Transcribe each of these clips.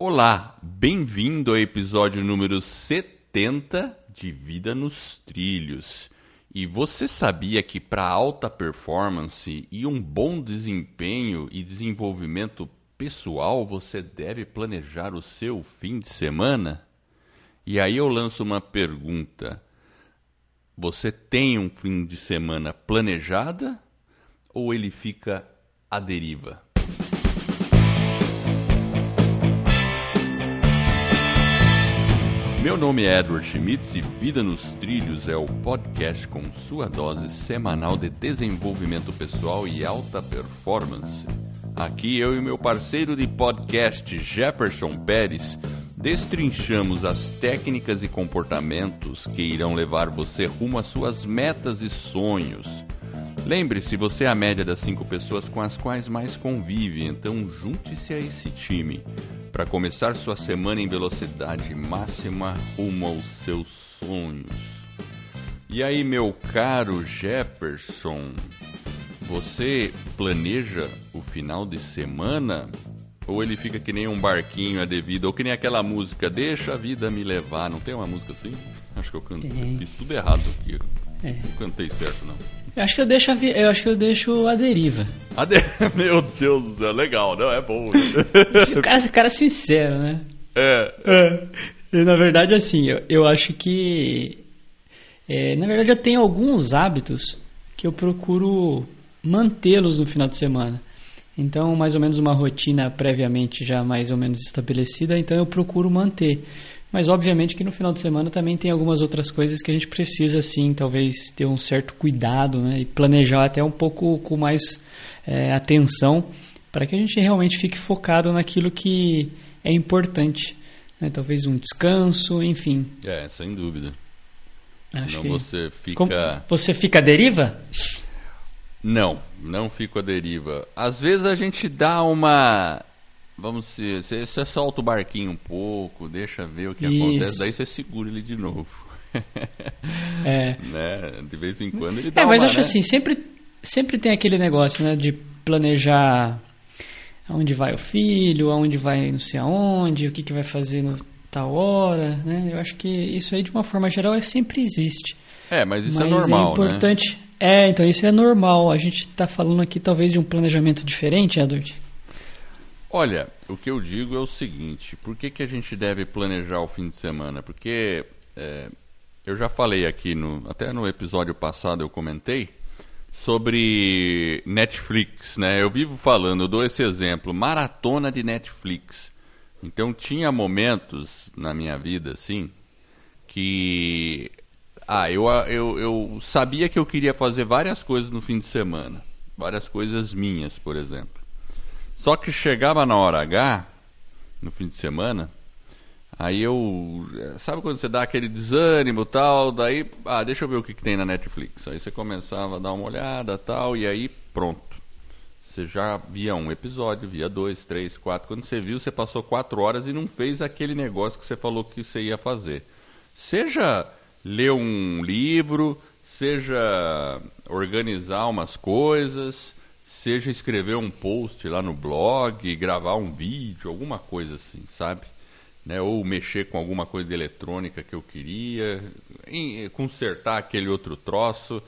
Olá, bem-vindo ao episódio número 70 de Vida nos Trilhos. E você sabia que para alta performance e um bom desempenho e desenvolvimento pessoal você deve planejar o seu fim de semana? E aí eu lanço uma pergunta: você tem um fim de semana planejada ou ele fica à deriva? Meu nome é Edward Schmitz e Vida nos Trilhos é o podcast com sua dose semanal de desenvolvimento pessoal e alta performance. Aqui eu e meu parceiro de podcast, Jefferson Pérez, destrinchamos as técnicas e comportamentos que irão levar você rumo às suas metas e sonhos. Lembre-se, você é a média das cinco pessoas com as quais mais convive, então junte-se a esse time para começar sua semana em velocidade máxima rumo aos seus sonhos. E aí, meu caro Jefferson, você planeja o final de semana? Ou ele fica que nem um barquinho a devido, ou que nem aquela música Deixa a vida me levar. Não tem uma música assim? Acho que eu cantei. Fiz tudo errado aqui. É. Não cantei certo, não. Eu acho que eu deixo a, eu acho que eu deixo a deriva. A de... Meu Deus do céu, legal, não? É bom. o cara, o cara é sincero, né? É. é. E, na verdade, assim, eu, eu acho que. É, na verdade, eu tenho alguns hábitos que eu procuro mantê-los no final de semana. Então, mais ou menos uma rotina previamente já mais ou menos estabelecida, então eu procuro manter. Mas obviamente que no final de semana também tem algumas outras coisas que a gente precisa, assim, talvez ter um certo cuidado né? e planejar até um pouco com mais é, atenção para que a gente realmente fique focado naquilo que é importante. Né? Talvez um descanso, enfim. É, sem dúvida. Acho Senão que... você fica. Como você fica à deriva? Não, não fico à deriva. Às vezes a gente dá uma Vamos se você, solta o barquinho um pouco, deixa ver o que Isso. acontece, daí você segura ele de novo. é. né? De vez em quando ele dá É, mas uma, acho né? assim, sempre, sempre tem aquele negócio, né, de planejar aonde vai o filho, aonde vai não sei aonde, o que, que vai fazer no tal hora, né? Eu acho que isso aí de uma forma geral é, sempre existe. É, mas isso é mas é normal, é importante. Né? É, então isso é normal. A gente está falando aqui talvez de um planejamento diferente, Edward. Olha, o que eu digo é o seguinte: por que, que a gente deve planejar o fim de semana? Porque é, eu já falei aqui, no, até no episódio passado eu comentei sobre Netflix, né? Eu vivo falando, eu dou esse exemplo, maratona de Netflix. Então tinha momentos na minha vida, assim, que ah, eu, eu, eu sabia que eu queria fazer várias coisas no fim de semana, várias coisas minhas, por exemplo. Só que chegava na hora H, no fim de semana, aí eu. Sabe quando você dá aquele desânimo tal? Daí, ah, deixa eu ver o que, que tem na Netflix. Aí você começava a dar uma olhada tal, e aí pronto. Você já via um episódio, via dois, três, quatro. Quando você viu, você passou quatro horas e não fez aquele negócio que você falou que você ia fazer. Seja ler um livro, seja organizar umas coisas, seja escrever um post lá no blog, gravar um vídeo, alguma coisa assim, sabe? Né? Ou mexer com alguma coisa de eletrônica que eu queria, em, consertar aquele outro troço.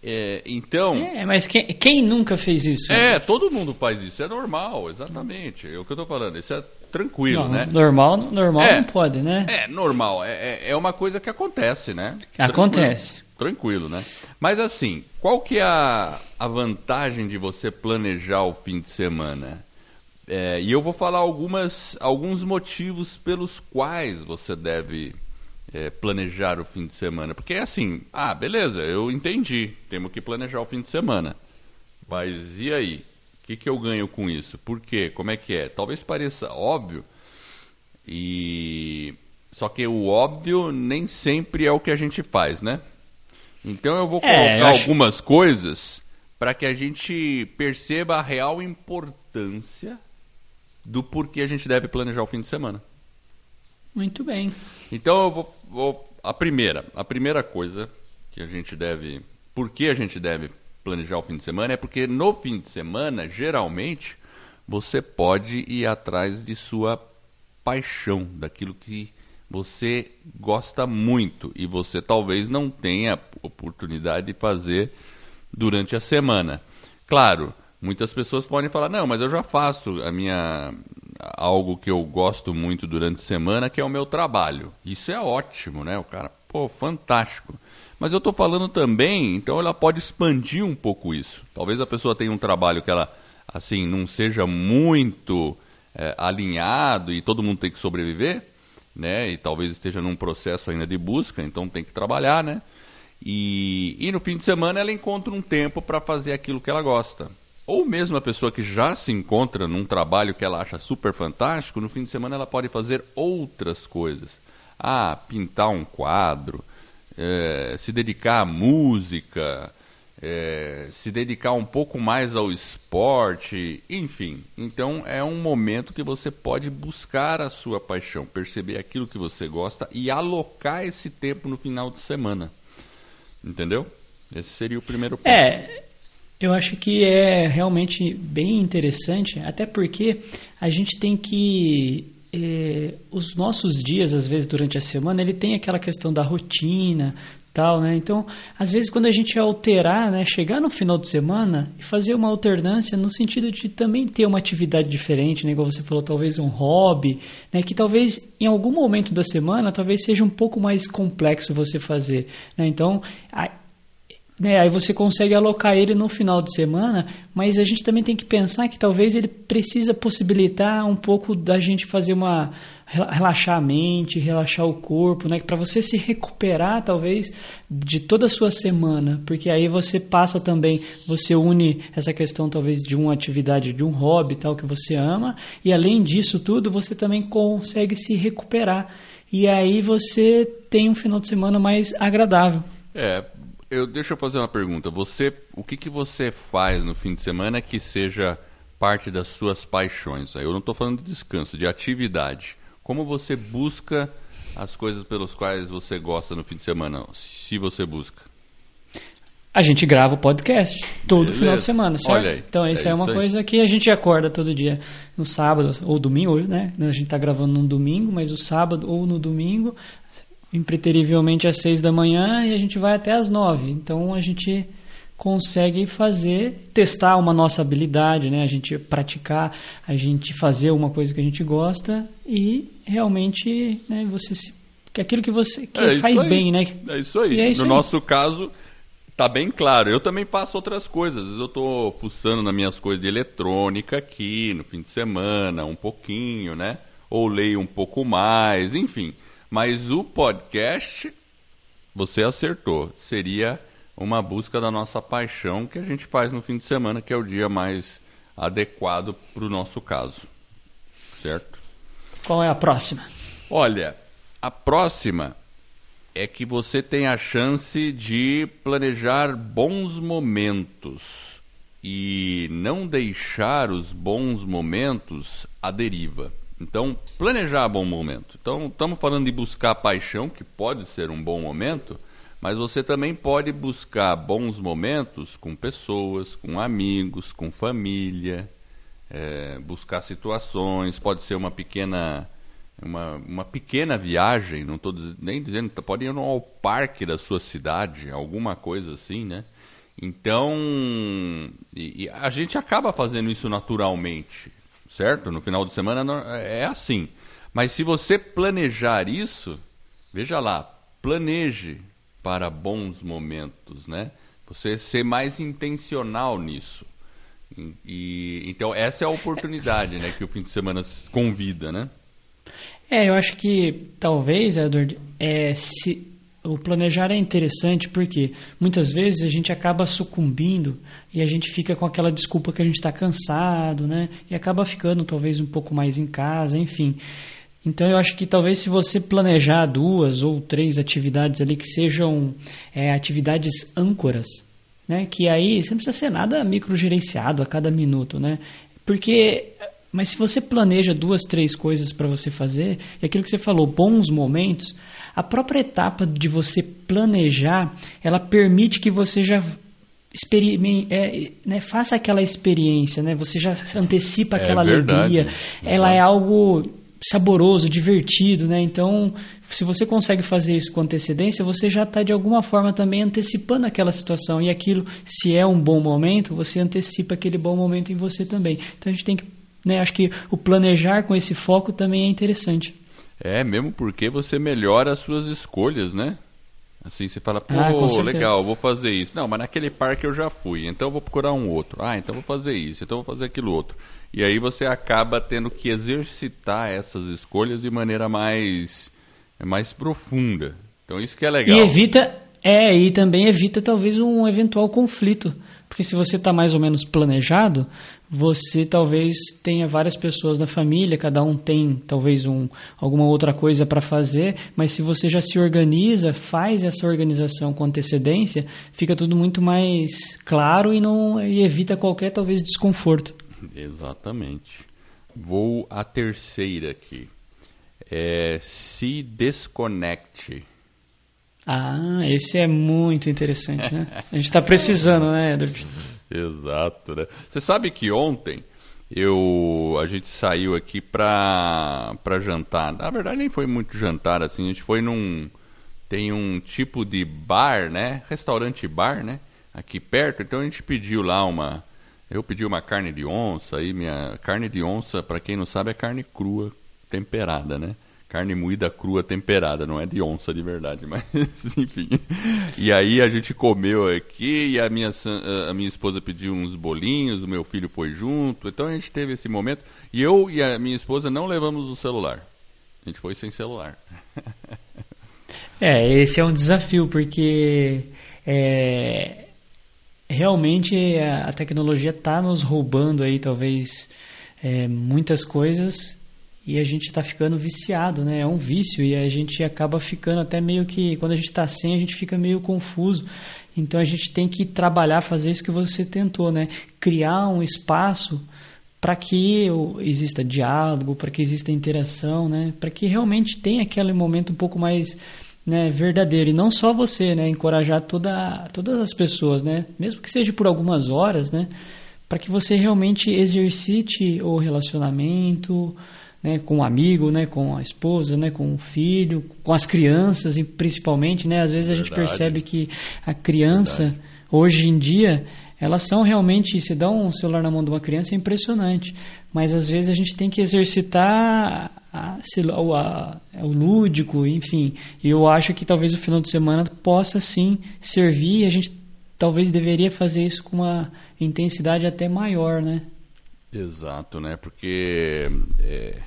É, então. É, mas quem, quem, nunca fez isso? É, todo mundo faz isso, é normal, exatamente. É o que eu estou falando, isso é tranquilo, não, né? Normal, normal é, não pode, né? É, normal, é, é, é uma coisa que acontece, né? Acontece. Tranquilo tranquilo, né? Mas assim, qual que é a, a vantagem de você planejar o fim de semana? É, e eu vou falar algumas, alguns motivos pelos quais você deve é, planejar o fim de semana. Porque é assim, ah, beleza, eu entendi, temos que planejar o fim de semana. Mas e aí? O que, que eu ganho com isso? Por quê? Como é que é? Talvez pareça óbvio, e só que o óbvio nem sempre é o que a gente faz, né? Então eu vou colocar é, eu acho... algumas coisas para que a gente perceba a real importância do porquê a gente deve planejar o fim de semana. Muito bem. Então eu vou, vou a primeira, a primeira coisa que a gente deve, por que a gente deve planejar o fim de semana é porque no fim de semana, geralmente, você pode ir atrás de sua paixão, daquilo que você gosta muito e você talvez não tenha oportunidade de fazer durante a semana. Claro, muitas pessoas podem falar: "Não, mas eu já faço a minha algo que eu gosto muito durante a semana, que é o meu trabalho". Isso é ótimo, né? O cara, pô, fantástico. Mas eu estou falando também, então ela pode expandir um pouco isso. Talvez a pessoa tenha um trabalho que ela assim não seja muito é, alinhado e todo mundo tem que sobreviver, né? E talvez esteja num processo ainda de busca, então tem que trabalhar, né? E, e no fim de semana ela encontra um tempo para fazer aquilo que ela gosta. Ou mesmo a pessoa que já se encontra num trabalho que ela acha super fantástico, no fim de semana ela pode fazer outras coisas. Ah, pintar um quadro, é, se dedicar à música, é, se dedicar um pouco mais ao esporte, enfim. Então é um momento que você pode buscar a sua paixão, perceber aquilo que você gosta e alocar esse tempo no final de semana. Entendeu? Esse seria o primeiro ponto. É, eu acho que é realmente bem interessante, até porque a gente tem que é, os nossos dias, às vezes durante a semana, ele tem aquela questão da rotina, tal, né? Então, às vezes quando a gente alterar, né, chegar no final de semana e fazer uma alternância no sentido de também ter uma atividade diferente, né, igual você falou, talvez um hobby, né, que talvez em algum momento da semana talvez seja um pouco mais complexo você fazer, né? Então, a, né, aí você consegue alocar ele no final de semana, mas a gente também tem que pensar que talvez ele precisa possibilitar um pouco da gente fazer uma relaxar a mente, relaxar o corpo, né? Para você se recuperar, talvez, de toda a sua semana, porque aí você passa também, você une essa questão talvez de uma atividade, de um hobby, tal que você ama, e além disso tudo, você também consegue se recuperar. E aí você tem um final de semana mais agradável. É, eu deixa eu fazer uma pergunta. Você, o que que você faz no fim de semana que seja parte das suas paixões? Eu não estou falando de descanso, de atividade. Como você busca as coisas pelas quais você gosta no fim de semana, se você busca? A gente grava o podcast todo Beleza. final de semana, certo? Aí, então isso é, é uma coisa que a gente acorda todo dia no sábado ou domingo, né? A gente está gravando no domingo, mas o sábado ou no domingo, impreterivelmente às seis da manhã e a gente vai até às nove. Então a gente consegue fazer, testar uma nossa habilidade, né? A gente praticar, a gente fazer uma coisa que a gente gosta e realmente, né, você se, que aquilo que você que é faz bem, né? É isso aí. É isso no aí. nosso caso, tá bem claro. Eu também faço outras coisas. Eu estou fuçando nas minhas coisas de eletrônica aqui no fim de semana, um pouquinho, né? Ou leio um pouco mais, enfim. Mas o podcast, você acertou. Seria uma busca da nossa paixão que a gente faz no fim de semana, que é o dia mais adequado para o nosso caso. Certo? Qual é a próxima? Olha, a próxima é que você tem a chance de planejar bons momentos e não deixar os bons momentos à deriva. Então, planejar bom momento. Então, estamos falando de buscar paixão, que pode ser um bom momento, mas você também pode buscar bons momentos com pessoas, com amigos, com família, é, buscar situações, pode ser uma pequena uma, uma pequena viagem, não estou nem dizendo, pode ir ao parque da sua cidade, alguma coisa assim, né? Então, e, e a gente acaba fazendo isso naturalmente, certo? No final de semana é assim. Mas se você planejar isso, veja lá, planeje para bons momentos, né? Você ser mais intencional nisso. E, então essa é a oportunidade, né, que o fim de semana convida, né? É, eu acho que talvez, Edward, é, se o planejar é interessante porque muitas vezes a gente acaba sucumbindo e a gente fica com aquela desculpa que a gente está cansado, né? E acaba ficando talvez um pouco mais em casa, enfim. Então eu acho que talvez se você planejar duas ou três atividades ali que sejam é, atividades âncoras, né? Que aí você não precisa ser nada microgerenciado a cada minuto, né? Porque mas se você planeja duas, três coisas para você fazer, e aquilo que você falou, bons momentos, a própria etapa de você planejar, ela permite que você já é, né, faça aquela experiência, né? Você já antecipa é aquela verdade, alegria. Ela é algo saboroso, divertido, né? Então, se você consegue fazer isso com antecedência, você já está de alguma forma também antecipando aquela situação e aquilo, se é um bom momento, você antecipa aquele bom momento em você também. Então a gente tem que, né? Acho que o planejar com esse foco também é interessante. É, mesmo porque você melhora as suas escolhas, né? Assim, você fala, pô, ah, legal, vou fazer isso. Não, mas naquele parque eu já fui, então eu vou procurar um outro. Ah, então vou fazer isso, então vou fazer aquilo outro. E aí você acaba tendo que exercitar essas escolhas de maneira mais, mais profunda. Então isso que é legal. E evita, é, e também evita talvez um eventual conflito. Porque se você está mais ou menos planejado, você talvez tenha várias pessoas na família, cada um tem talvez um, alguma outra coisa para fazer, mas se você já se organiza, faz essa organização com antecedência, fica tudo muito mais claro e não e evita qualquer talvez desconforto. Exatamente. Vou à terceira aqui. É, se desconecte. Ah, esse é muito interessante, né? A gente está precisando, né, Edward? Exato, né? Você sabe que ontem eu a gente saiu aqui para para jantar. Na verdade nem foi muito jantar assim, a gente foi num tem um tipo de bar, né? Restaurante bar, né? Aqui perto. Então a gente pediu lá uma eu pedi uma carne de onça, aí minha carne de onça, para quem não sabe, é carne crua temperada, né? Carne moída crua temperada, não é de onça de verdade, mas enfim. E aí a gente comeu aqui e a minha, a minha esposa pediu uns bolinhos, o meu filho foi junto. Então a gente teve esse momento e eu e a minha esposa não levamos o celular. A gente foi sem celular. É, esse é um desafio porque é, realmente a, tecnologia está nos roubando aí talvez é, muitas coisas e a gente está ficando viciado, né? É um vício e a gente acaba ficando até meio que quando a gente está sem a gente fica meio confuso. Então a gente tem que trabalhar, fazer isso que você tentou, né? Criar um espaço para que exista diálogo, para que exista interação, né? Para que realmente tenha aquele momento um pouco mais né, verdadeiro. E não só você, né? Encorajar toda, todas as pessoas, né? Mesmo que seja por algumas horas, né? Para que você realmente exercite o relacionamento, né, com o um amigo, né, com a esposa, né, com o filho, com as crianças, e principalmente, né, às vezes a gente percebe que a criança Verdade. hoje em dia elas são realmente, se dá um celular na mão de uma criança é impressionante, mas às vezes a gente tem que exercitar a, a, a, o lúdico, enfim. E eu acho que talvez o final de semana possa sim servir. A gente talvez deveria fazer isso com uma intensidade até maior, né? Exato, né? Porque é,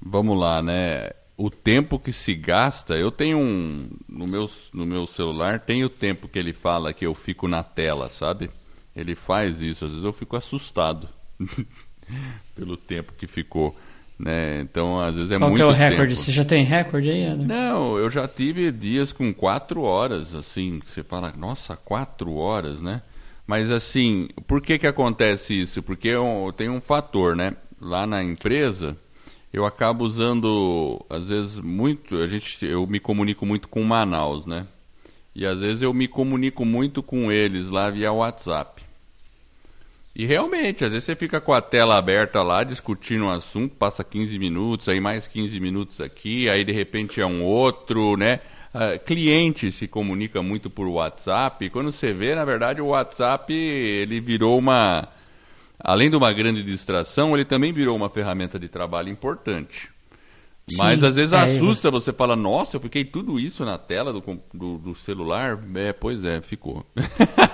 vamos lá, né? O tempo que se gasta, eu tenho um no meu, no meu celular tem o tempo que ele fala que eu fico na tela, sabe? Ele faz isso, às vezes eu fico assustado pelo tempo que ficou. Né? Então, às vezes é Qual muito Qual é o recorde? Tempo. Você já tem recorde aí, Ana? Não, eu já tive dias com quatro horas, assim, que você fala, nossa, quatro horas, né? Mas assim, por que que acontece isso? Porque eu, tem um fator, né? Lá na empresa, eu acabo usando, às vezes, muito, a gente, eu me comunico muito com Manaus, né? E às vezes eu me comunico muito com eles lá via WhatsApp. E realmente, às vezes você fica com a tela aberta lá, discutindo um assunto, passa 15 minutos, aí mais 15 minutos aqui, aí de repente é um outro, né? Uh, cliente se comunica muito por WhatsApp. Quando você vê, na verdade, o WhatsApp ele virou uma, além de uma grande distração, ele também virou uma ferramenta de trabalho importante. Sim, Mas às vezes é, assusta, você fala, nossa, eu fiquei tudo isso na tela do, do, do, celular. É, pois é, ficou.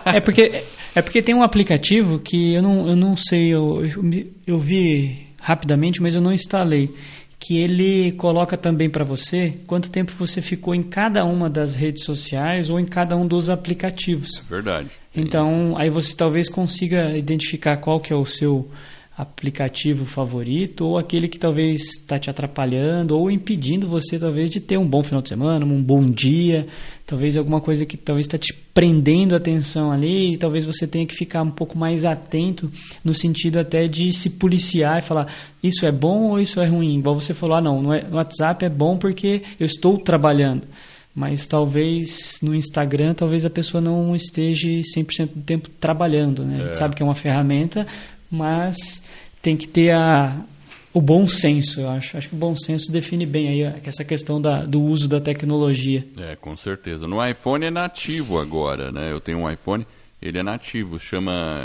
é, porque, é porque tem um aplicativo que eu não, eu não sei, eu, eu, eu vi rapidamente, mas eu não instalei. Que ele coloca também para você quanto tempo você ficou em cada uma das redes sociais ou em cada um dos aplicativos. É verdade. Então, aí você talvez consiga identificar qual que é o seu aplicativo favorito ou aquele que talvez está te atrapalhando ou impedindo você talvez de ter um bom final de semana, um bom dia, talvez alguma coisa que talvez está te prendendo a atenção ali e talvez você tenha que ficar um pouco mais atento no sentido até de se policiar e falar isso é bom ou isso é ruim. Igual você falou, ah não, no WhatsApp é bom porque eu estou trabalhando mas talvez no Instagram talvez a pessoa não esteja 100% do tempo trabalhando, né? É. A gente sabe que é uma ferramenta, mas tem que ter a o bom senso, eu acho. Acho que o bom senso define bem aí essa questão da, do uso da tecnologia. É, com certeza. No iPhone é nativo agora, né? Eu tenho um iPhone, ele é nativo, chama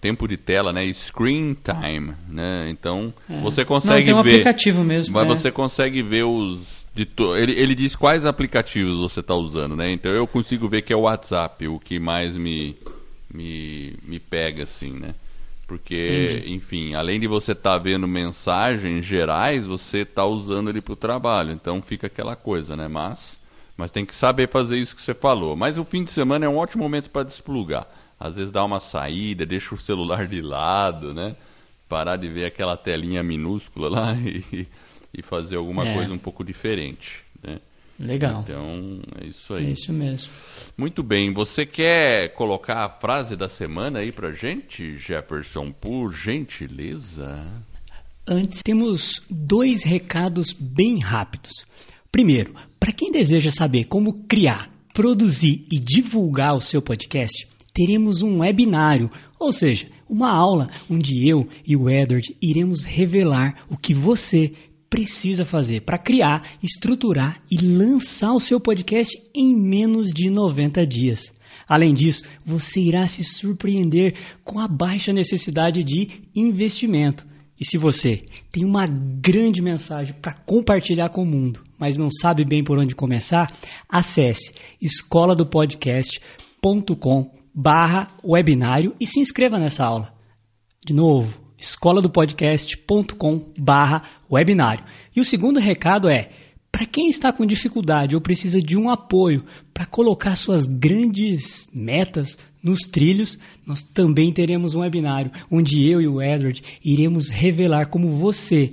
tempo de tela, né? Screen time, né? Então, é. você consegue Não, tem um ver... aplicativo mesmo. Mas é. você consegue ver os... To... Ele, ele diz quais aplicativos você está usando, né? Então, eu consigo ver que é o WhatsApp, o que mais me, me, me pega, assim, né? Porque, Entendi. enfim, além de você estar tá vendo mensagens gerais, você está usando ele para o trabalho. Então fica aquela coisa, né? Mas, mas tem que saber fazer isso que você falou. Mas o fim de semana é um ótimo momento para desplugar. Às vezes dá uma saída, deixa o celular de lado, né? Parar de ver aquela telinha minúscula lá e, e fazer alguma é. coisa um pouco diferente. Né? Legal. Então, é isso aí. É isso mesmo. Muito bem. Você quer colocar a frase da semana aí pra gente, Jefferson, por gentileza? Antes, temos dois recados bem rápidos. Primeiro, para quem deseja saber como criar, produzir e divulgar o seu podcast, teremos um webinário, ou seja, uma aula onde eu e o Edward iremos revelar o que você precisa fazer para criar, estruturar e lançar o seu podcast em menos de 90 dias. Além disso, você irá se surpreender com a baixa necessidade de investimento. E se você tem uma grande mensagem para compartilhar com o mundo, mas não sabe bem por onde começar, acesse escola do podcast.com barra webinário e se inscreva nessa aula. De novo, escola do podcast.com barra webinário. E o segundo recado é, para quem está com dificuldade ou precisa de um apoio para colocar suas grandes metas nos trilhos, nós também teremos um webinário onde eu e o Edward iremos revelar como você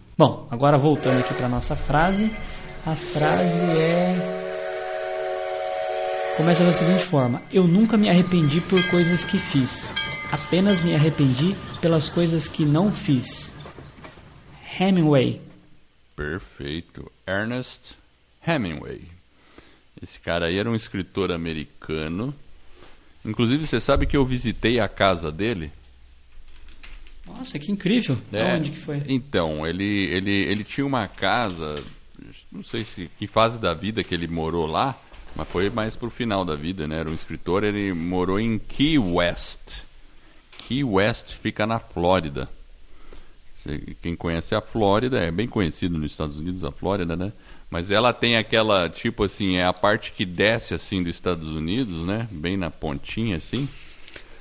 Bom, agora voltando aqui para nossa frase, a frase é começa da seguinte forma: Eu nunca me arrependi por coisas que fiz, apenas me arrependi pelas coisas que não fiz. Hemingway. Perfeito. Ernest Hemingway. Esse cara aí era um escritor americano. Inclusive, você sabe que eu visitei a casa dele? Nossa, que incrível. É, Onde que foi? Então, ele, ele, ele tinha uma casa, não sei se que fase da vida que ele morou lá, mas foi mais pro final da vida, né? Era um escritor, ele morou em Key West. Key West fica na Flórida. Quem conhece a Flórida, é bem conhecido nos Estados Unidos a Flórida, né? Mas ela tem aquela, tipo assim, é a parte que desce assim dos Estados Unidos, né? Bem na pontinha assim.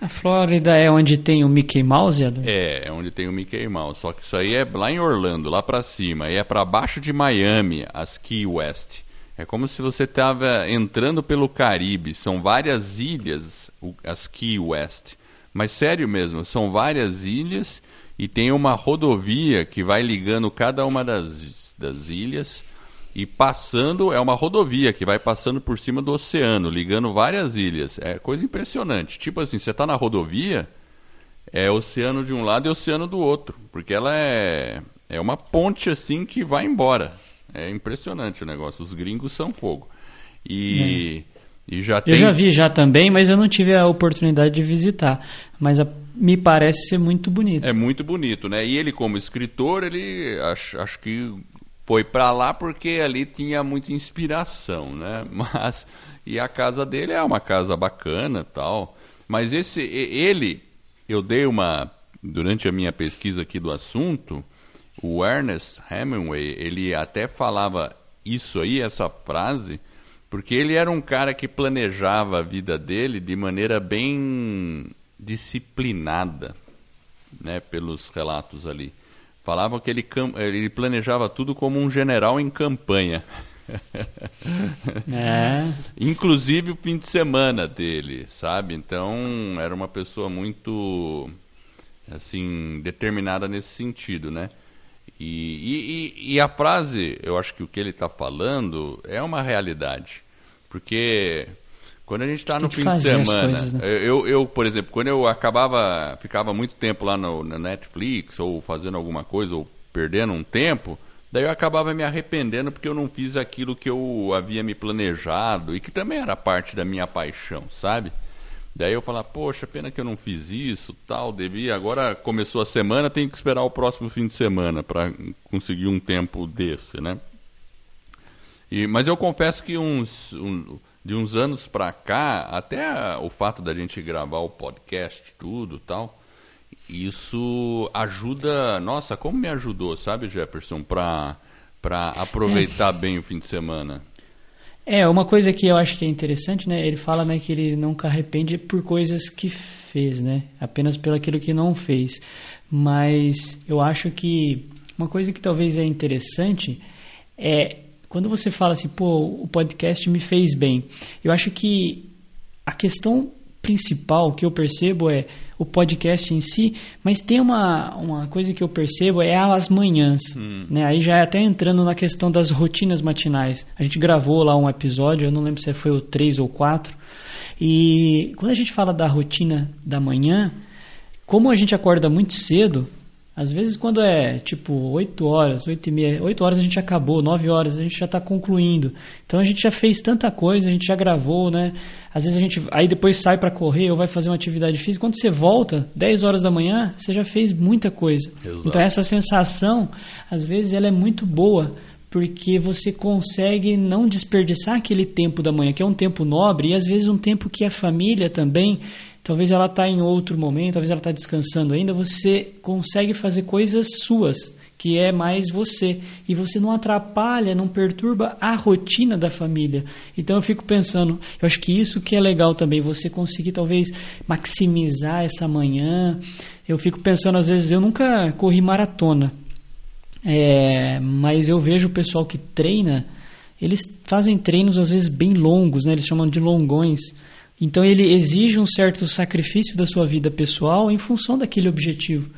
A Flórida é onde tem o Mickey Mouse, Edu? É, é onde tem o Mickey Mouse. Só que isso aí é lá em Orlando, lá para cima. E é para baixo de Miami, as Key West. É como se você estava entrando pelo Caribe. São várias ilhas, as Key West. Mas sério mesmo, são várias ilhas e tem uma rodovia que vai ligando cada uma das, das ilhas e passando, é uma rodovia que vai passando por cima do oceano, ligando várias ilhas. É coisa impressionante. Tipo assim, você está na rodovia, é oceano de um lado e oceano do outro, porque ela é, é uma ponte assim que vai embora. É impressionante o negócio. Os gringos são fogo. E, é. e já tem... Eu já vi já também, mas eu não tive a oportunidade de visitar. Mas a, me parece ser muito bonito. É muito bonito, né? E ele como escritor, ele acho, acho que foi para lá porque ali tinha muita inspiração, né? Mas e a casa dele é uma casa bacana, tal. Mas esse ele eu dei uma durante a minha pesquisa aqui do assunto, o Ernest Hemingway, ele até falava isso aí, essa frase, porque ele era um cara que planejava a vida dele de maneira bem disciplinada, né, pelos relatos ali. Falavam que ele, ele planejava tudo como um general em campanha. É. Inclusive o fim de semana dele, sabe? Então era uma pessoa muito assim determinada nesse sentido, né? E, e, e a frase, eu acho que o que ele está falando é uma realidade. Porque quando a gente está no fim de semana, coisas, né? eu, eu, por exemplo, quando eu acabava, ficava muito tempo lá no, na Netflix, ou fazendo alguma coisa, ou perdendo um tempo, daí eu acabava me arrependendo porque eu não fiz aquilo que eu havia me planejado e que também era parte da minha paixão, sabe? Daí eu falar, poxa, pena que eu não fiz isso, tal, devia. Agora começou a semana, tenho que esperar o próximo fim de semana para conseguir um tempo desse, né? E, mas eu confesso que uns, um, de uns anos para cá, até o fato da gente gravar o podcast, tudo, tal, isso ajuda. Nossa, como me ajudou, sabe, Jefferson, para para aproveitar é. bem o fim de semana. É, uma coisa que eu acho que é interessante, né? Ele fala né, que ele nunca arrepende por coisas que fez, né? Apenas pelo aquilo que não fez. Mas eu acho que uma coisa que talvez é interessante é quando você fala assim, pô, o podcast me fez bem. Eu acho que a questão principal que eu percebo é o podcast em si, mas tem uma, uma coisa que eu percebo é as manhãs. Hum. Né? Aí já é até entrando na questão das rotinas matinais. A gente gravou lá um episódio, eu não lembro se foi o 3 ou 4. E quando a gente fala da rotina da manhã, como a gente acorda muito cedo, às vezes, quando é tipo 8 horas, 8 e meia, 8 horas a gente acabou, 9 horas a gente já está concluindo. Então a gente já fez tanta coisa, a gente já gravou, né? Às vezes a gente aí depois sai para correr ou vai fazer uma atividade física. Quando você volta, 10 horas da manhã, você já fez muita coisa. Exato. Então essa sensação, às vezes, ela é muito boa porque você consegue não desperdiçar aquele tempo da manhã, que é um tempo nobre e às vezes um tempo que a família também talvez ela está em outro momento, talvez ela está descansando ainda, você consegue fazer coisas suas, que é mais você. E você não atrapalha, não perturba a rotina da família. Então eu fico pensando, eu acho que isso que é legal também, você conseguir talvez maximizar essa manhã. Eu fico pensando, às vezes, eu nunca corri maratona, é, mas eu vejo o pessoal que treina, eles fazem treinos às vezes bem longos, né? eles chamam de longões. Então ele exige um certo sacrifício da sua vida pessoal em função daquele objetivo.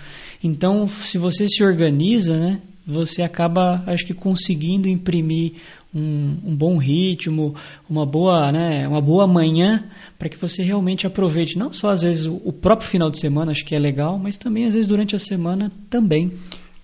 Então, se você se organiza, né, você acaba, acho que, conseguindo imprimir um, um bom ritmo, uma boa, né, uma boa manhã, para que você realmente aproveite não só às vezes o, o próprio final de semana, acho que é legal, mas também às vezes durante a semana também.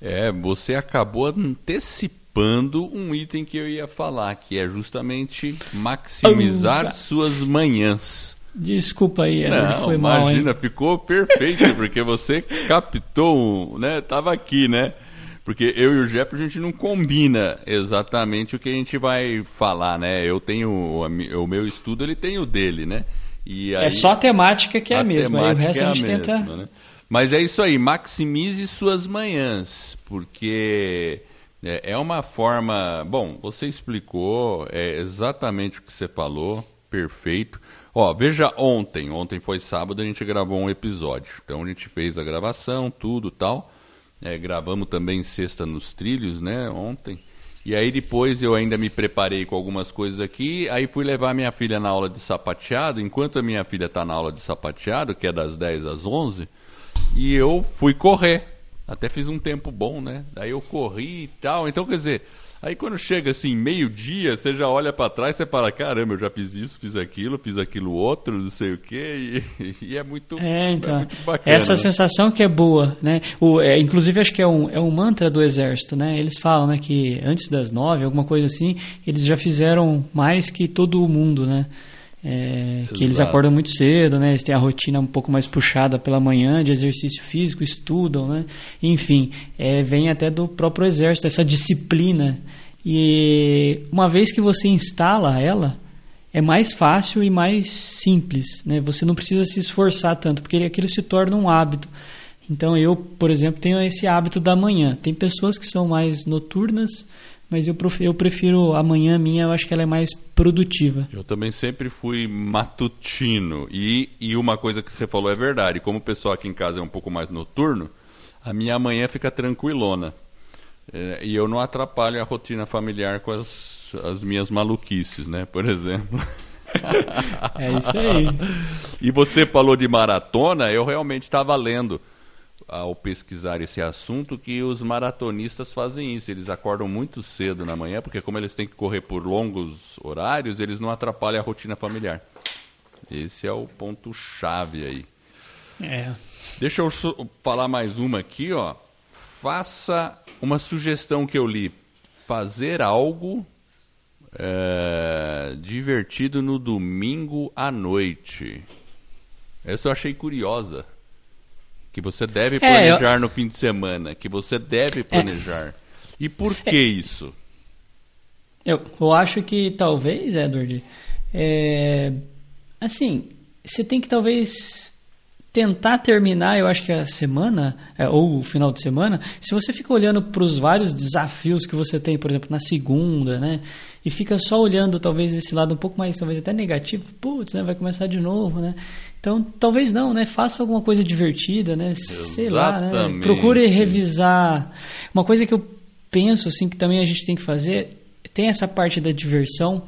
É, você acabou antecipando um item que eu ia falar, que é justamente maximizar suas manhãs. Desculpa aí, Não, foi mal. Imagina, ficou perfeito, porque você captou, né? Tava aqui, né? Porque eu e o Jeff a gente não combina exatamente o que a gente vai falar, né? Eu tenho o, meu estudo, ele tem o dele, né? E é aí, é só a temática que é a, a mesma, aí o resto é a, a gente mesma, tenta. Né? Mas é isso aí, maximize suas manhãs, porque é, é uma forma. Bom, você explicou, é exatamente o que você falou, perfeito. Ó, veja ontem, ontem foi sábado, a gente gravou um episódio. Então a gente fez a gravação, tudo tal. É, gravamos também sexta nos trilhos, né, ontem. E aí depois eu ainda me preparei com algumas coisas aqui, aí fui levar minha filha na aula de sapateado, enquanto a minha filha está na aula de sapateado, que é das 10 às 11, e eu fui correr. Até fiz um tempo bom, né? Daí eu corri e tal. Então, quer dizer, Aí quando chega assim, meio-dia, você já olha para trás e fala, caramba, eu já fiz isso, fiz aquilo, fiz aquilo outro, não sei o quê, e, e é muito É, então, é muito bacana, essa né? sensação que é boa, né? O, é, inclusive acho que é um, é um mantra do exército, né? Eles falam, né, que antes das nove, alguma coisa assim, eles já fizeram mais que todo o mundo, né? É, que eles acordam muito cedo, né? Eles têm a rotina um pouco mais puxada pela manhã de exercício físico, estudam, né? Enfim, é, vem até do próprio exército essa disciplina. E uma vez que você instala ela, é mais fácil e mais simples, né? Você não precisa se esforçar tanto, porque aquilo se torna um hábito. Então eu, por exemplo, tenho esse hábito da manhã. Tem pessoas que são mais noturnas, mas eu prefiro, eu prefiro a manhã minha, eu acho que ela é mais produtiva. Eu também sempre fui matutino. E, e uma coisa que você falou é verdade. Como o pessoal aqui em casa é um pouco mais noturno, a minha manhã fica tranquilona. É, e eu não atrapalho a rotina familiar com as, as minhas maluquices, né? Por exemplo. é isso aí. E você falou de maratona, eu realmente estava lendo ao pesquisar esse assunto que os maratonistas fazem isso. Eles acordam muito cedo na manhã, porque como eles têm que correr por longos horários, eles não atrapalham a rotina familiar. Esse é o ponto chave aí. É. Deixa eu falar mais uma aqui, ó. Faça uma sugestão que eu li. Fazer algo é, divertido no domingo à noite. Essa eu achei curiosa. Que você deve planejar é, eu... no fim de semana. Que você deve planejar. É. E por que isso? Eu, eu acho que talvez, Edward, é, assim, você tem que talvez tentar terminar, eu acho que a semana, é, ou o final de semana, se você fica olhando para os vários desafios que você tem, por exemplo, na segunda, né? E fica só olhando talvez esse lado um pouco mais, talvez até negativo, putz, né, vai começar de novo, né? Então, talvez não, né? Faça alguma coisa divertida, né? Exatamente. Sei lá, né? Procure revisar. Uma coisa que eu penso, assim, que também a gente tem que fazer, tem essa parte da diversão,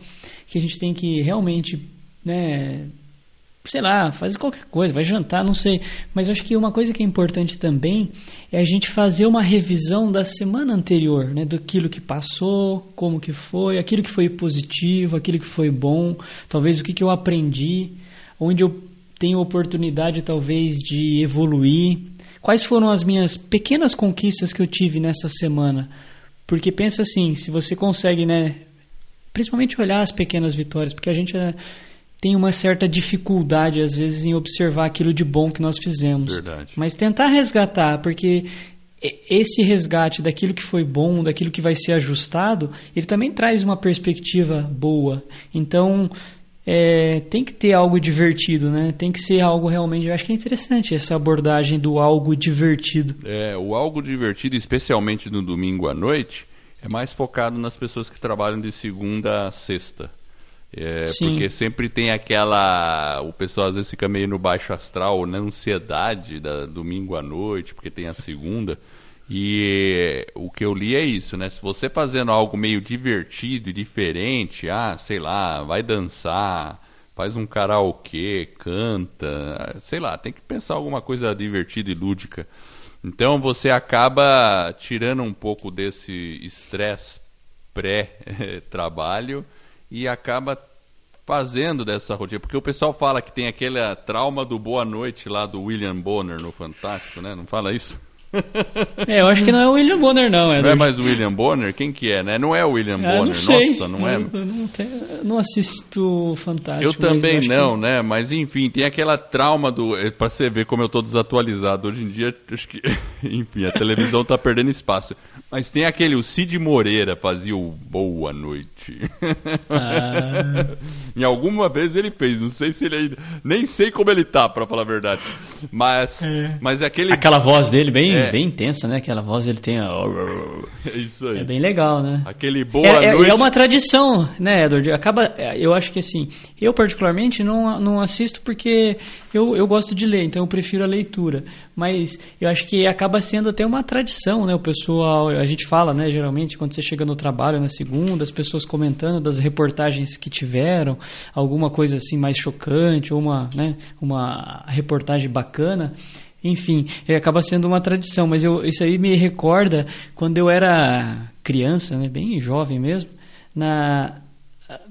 que a gente tem que realmente, né? sei lá, faz qualquer coisa, vai jantar, não sei. Mas eu acho que uma coisa que é importante também é a gente fazer uma revisão da semana anterior, né? Do aquilo que passou, como que foi, aquilo que foi positivo, aquilo que foi bom, talvez o que, que eu aprendi, onde eu tenho oportunidade talvez de evoluir. Quais foram as minhas pequenas conquistas que eu tive nessa semana? Porque pensa assim, se você consegue, né, principalmente olhar as pequenas vitórias, porque a gente é, tem uma certa dificuldade, às vezes, em observar aquilo de bom que nós fizemos. Verdade. Mas tentar resgatar, porque esse resgate daquilo que foi bom, daquilo que vai ser ajustado, ele também traz uma perspectiva boa. Então, é, tem que ter algo divertido, né? Tem que ser algo realmente. Eu acho que é interessante essa abordagem do algo divertido. É, o algo divertido, especialmente no domingo à noite, é mais focado nas pessoas que trabalham de segunda a sexta. É, porque sempre tem aquela. O pessoal às vezes fica meio no baixo astral, na ansiedade da domingo à noite, porque tem a segunda. E o que eu li é isso, né? Se você fazendo algo meio divertido e diferente, ah, sei lá, vai dançar, faz um karaokê, canta, sei lá, tem que pensar alguma coisa divertida e lúdica. Então você acaba tirando um pouco desse estresse pré-trabalho e acaba fazendo dessa rotina. Porque o pessoal fala que tem aquele trauma do Boa Noite lá do William Bonner no Fantástico, né? Não fala isso? É, eu acho que não é o William Bonner, não. É não é mais o William Bonner? Quem que é, né? Não é o William ah, Bonner, nossa, não é? Eu, não, tenho, não, assisto Fantástico. Eu também não, que... né? Mas enfim, tem aquela trauma do. É, pra você ver como eu tô desatualizado. Hoje em dia, acho que. enfim, a televisão tá perdendo espaço. Mas tem aquele, o Cid Moreira fazia o Boa Noite. Ah. em alguma vez ele fez, não sei se ele ainda. Nem sei como ele tá, pra falar a verdade. Mas, é. mas é aquele. Aquela voz dele bem é. Bem intensa, né? Aquela voz ele tem. A... É isso aí. É bem legal, né? Aquele boa é, noite. É, uma tradição, né, Edward? Acaba, eu acho que assim, eu particularmente não, não assisto porque eu, eu gosto de ler, então eu prefiro a leitura. Mas eu acho que acaba sendo até uma tradição, né? O pessoal, a gente fala, né, geralmente, quando você chega no trabalho na segunda, as pessoas comentando das reportagens que tiveram, alguma coisa assim mais chocante, ou uma, né, uma reportagem bacana. Enfim, acaba sendo uma tradição, mas eu, isso aí me recorda quando eu era criança, né, bem jovem mesmo, na,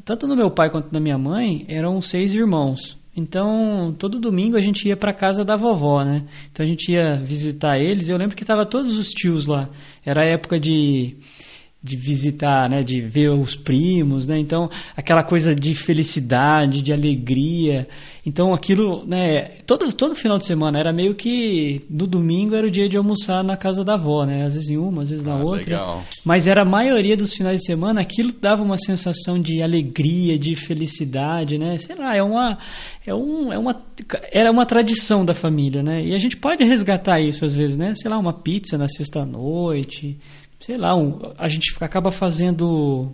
tanto no meu pai quanto na minha mãe, eram seis irmãos. Então, todo domingo a gente ia para casa da vovó, né? Então a gente ia visitar eles. Eu lembro que tava todos os tios lá. Era a época de de visitar, né, de ver os primos, né? Então, aquela coisa de felicidade, de alegria. Então, aquilo, né, todo todo final de semana era meio que no domingo era o dia de almoçar na casa da avó, né? Às vezes em uma, às vezes na ah, outra. Legal. Mas era a maioria dos finais de semana, aquilo dava uma sensação de alegria, de felicidade, né? Sei lá, é uma é um é uma era uma tradição da família, né? E a gente pode resgatar isso às vezes, né? Sei lá, uma pizza na sexta-noite, sei lá, um, a gente acaba fazendo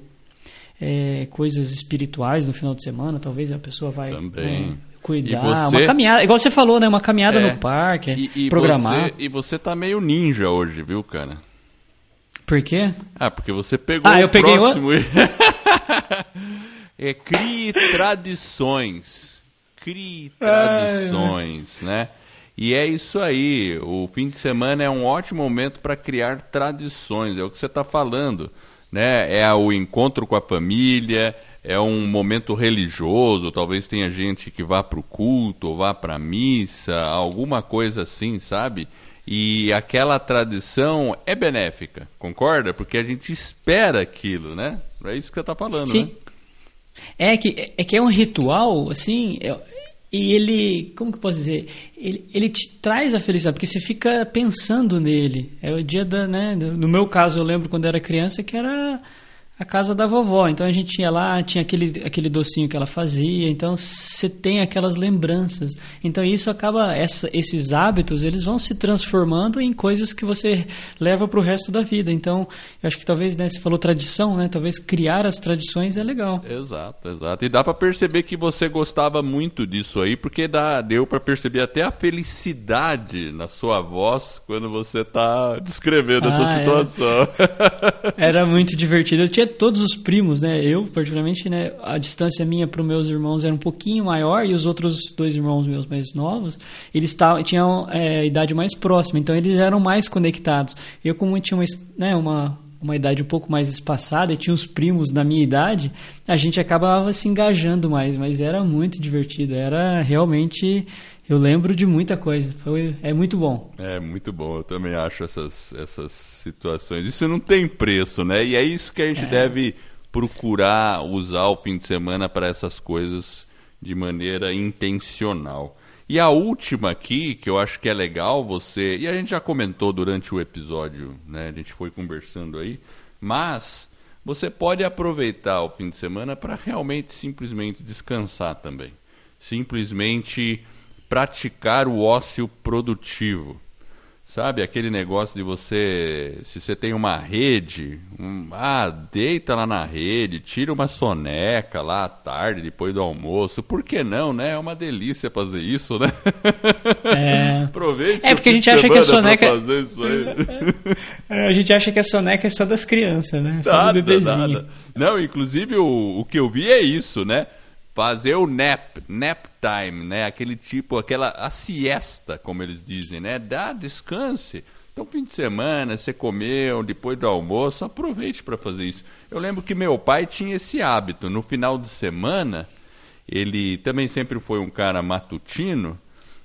é, coisas espirituais no final de semana, talvez a pessoa vai né, cuidar, você... uma caminhada, igual você falou, né, uma caminhada é, no parque, e, e programar. Você, e você tá meio ninja hoje, viu, cara? Por quê? Ah, porque você pegou ah, eu peguei próximo. é crie tradições. Crie tradições, Ai, né? E é isso aí. O fim de semana é um ótimo momento para criar tradições. É o que você está falando, né? É o encontro com a família, é um momento religioso. Talvez tenha gente que vá para o culto, ou vá para a missa, alguma coisa assim, sabe? E aquela tradição é benéfica, concorda? Porque a gente espera aquilo, né? É isso que você está falando, Sim. né? É que, é que é um ritual, assim, é, e ele, como que eu posso dizer? Ele, ele te traz a felicidade, porque você fica pensando nele. É o dia da, né? No meu caso, eu lembro quando era criança que era a casa da vovó. Então a gente ia lá, tinha aquele, aquele docinho que ela fazia. Então você tem aquelas lembranças. Então isso acaba, essa, esses hábitos, eles vão se transformando em coisas que você leva para o resto da vida. Então eu acho que talvez, né, você falou tradição, né? Talvez criar as tradições é legal. Exato, exato. E dá para perceber que você gostava muito disso aí, porque dá, deu para perceber até a felicidade na sua voz quando você está descrevendo ah, essa é. situação. Era, era muito divertido. Eu tinha todos os primos, né? Eu, particularmente, né? A distância minha para os meus irmãos era um pouquinho maior e os outros dois irmãos meus mais novos, eles tavam, tinham é, idade mais próxima, então eles eram mais conectados. Eu, como tinha uma, né, uma, uma idade um pouco mais espaçada e tinha os primos da minha idade, a gente acabava se engajando mais, mas era muito divertido, era realmente eu lembro de muita coisa. Foi, é muito bom. É muito bom. Eu também acho essas, essas situações. Isso não tem preço, né? E é isso que a gente é. deve procurar usar o fim de semana para essas coisas de maneira intencional. E a última aqui, que eu acho que é legal você. E a gente já comentou durante o episódio, né? A gente foi conversando aí. Mas você pode aproveitar o fim de semana para realmente simplesmente descansar também. Simplesmente praticar o ócio produtivo. Sabe, aquele negócio de você, se você tem uma rede, um, ah, deita lá na rede, tira uma soneca lá à tarde, depois do almoço. Por que não, né? É uma delícia fazer isso, né? É. Aproveite. É porque a gente acha que a soneca. É, a gente acha que a soneca é só das crianças, né? Só nada, do bebezinho. Nada. Não, inclusive o, o que eu vi é isso, né? Fazer o nap, nap time, né? Aquele tipo, aquela a siesta, como eles dizem, né? Dá descanse. Então, fim de semana, você comeu, depois do almoço, aproveite para fazer isso. Eu lembro que meu pai tinha esse hábito. No final de semana, ele também sempre foi um cara matutino.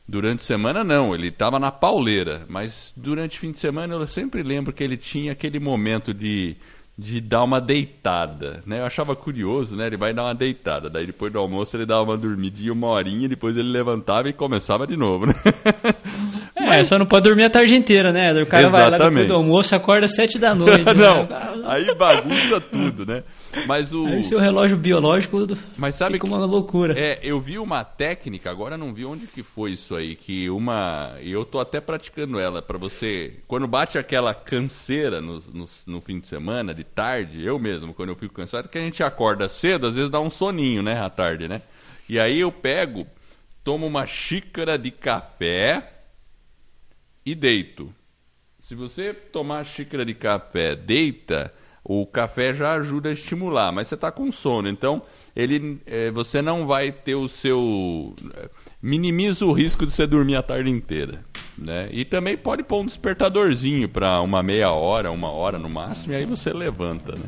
Durante semana, não, ele estava na pauleira. Mas durante o fim de semana, eu sempre lembro que ele tinha aquele momento de de dar uma deitada, né? Eu achava curioso, né? Ele vai dar uma deitada, daí depois do almoço ele dava uma dormidinha, uma horinha, depois ele levantava e começava de novo, né? É, Mas... só não pode dormir a tarde inteira, né? O cara Exatamente. vai lá depois do almoço, acorda às sete da noite. não, né? aí bagunça tudo, né? Mas o. Aí seu relógio biológico Mas sabe fica que, uma loucura. É, eu vi uma técnica, agora não vi onde que foi isso aí, que uma. E eu tô até praticando ela, para você. Quando bate aquela canseira no, no, no, fim de semana, de tarde, eu mesmo, quando eu fico cansado, que a gente acorda cedo, às vezes dá um soninho, né, à tarde, né? E aí eu pego, tomo uma xícara de café e deito. Se você tomar a xícara de café, deita o café já ajuda a estimular, mas você está com sono, então ele, é, você não vai ter o seu. É, minimiza o risco de você dormir a tarde inteira. Né? E também pode pôr um despertadorzinho para uma meia hora, uma hora no máximo, e aí você levanta. Né?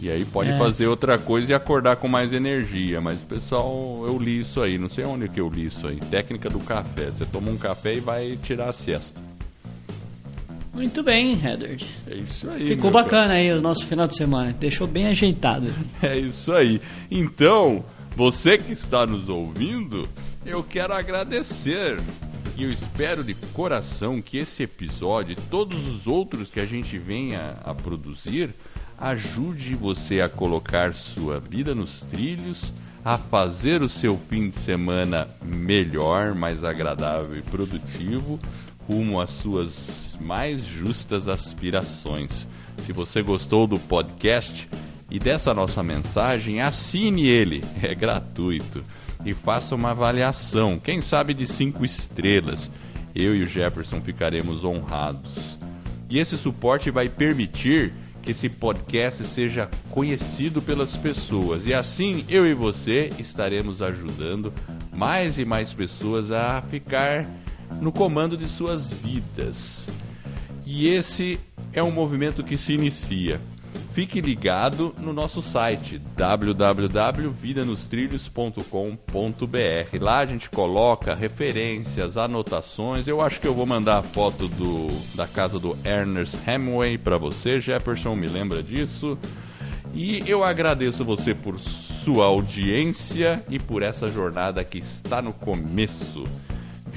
E aí pode é. fazer outra coisa e acordar com mais energia. Mas pessoal, eu li isso aí, não sei onde que eu li isso aí. Técnica do café. Você toma um café e vai tirar a siesta. Muito bem, Edward. É isso aí. Ficou bacana cara. aí o nosso final de semana. Deixou bem ajeitado. É isso aí. Então, você que está nos ouvindo, eu quero agradecer. E eu espero de coração que esse episódio e todos os outros que a gente venha a produzir ajude você a colocar sua vida nos trilhos, a fazer o seu fim de semana melhor, mais agradável e produtivo, rumo às suas mais justas aspirações. Se você gostou do podcast e dessa nossa mensagem, assine ele, é gratuito. E faça uma avaliação, quem sabe de cinco estrelas. Eu e o Jefferson ficaremos honrados. E esse suporte vai permitir que esse podcast seja conhecido pelas pessoas. E assim eu e você estaremos ajudando mais e mais pessoas a ficar no comando de suas vidas. E esse é um movimento que se inicia. Fique ligado no nosso site www.vidanostrilhos.com.br. Lá a gente coloca referências, anotações. Eu acho que eu vou mandar a foto do, da casa do Ernest Hemingway para você, Jefferson, me lembra disso. E eu agradeço você por sua audiência e por essa jornada que está no começo.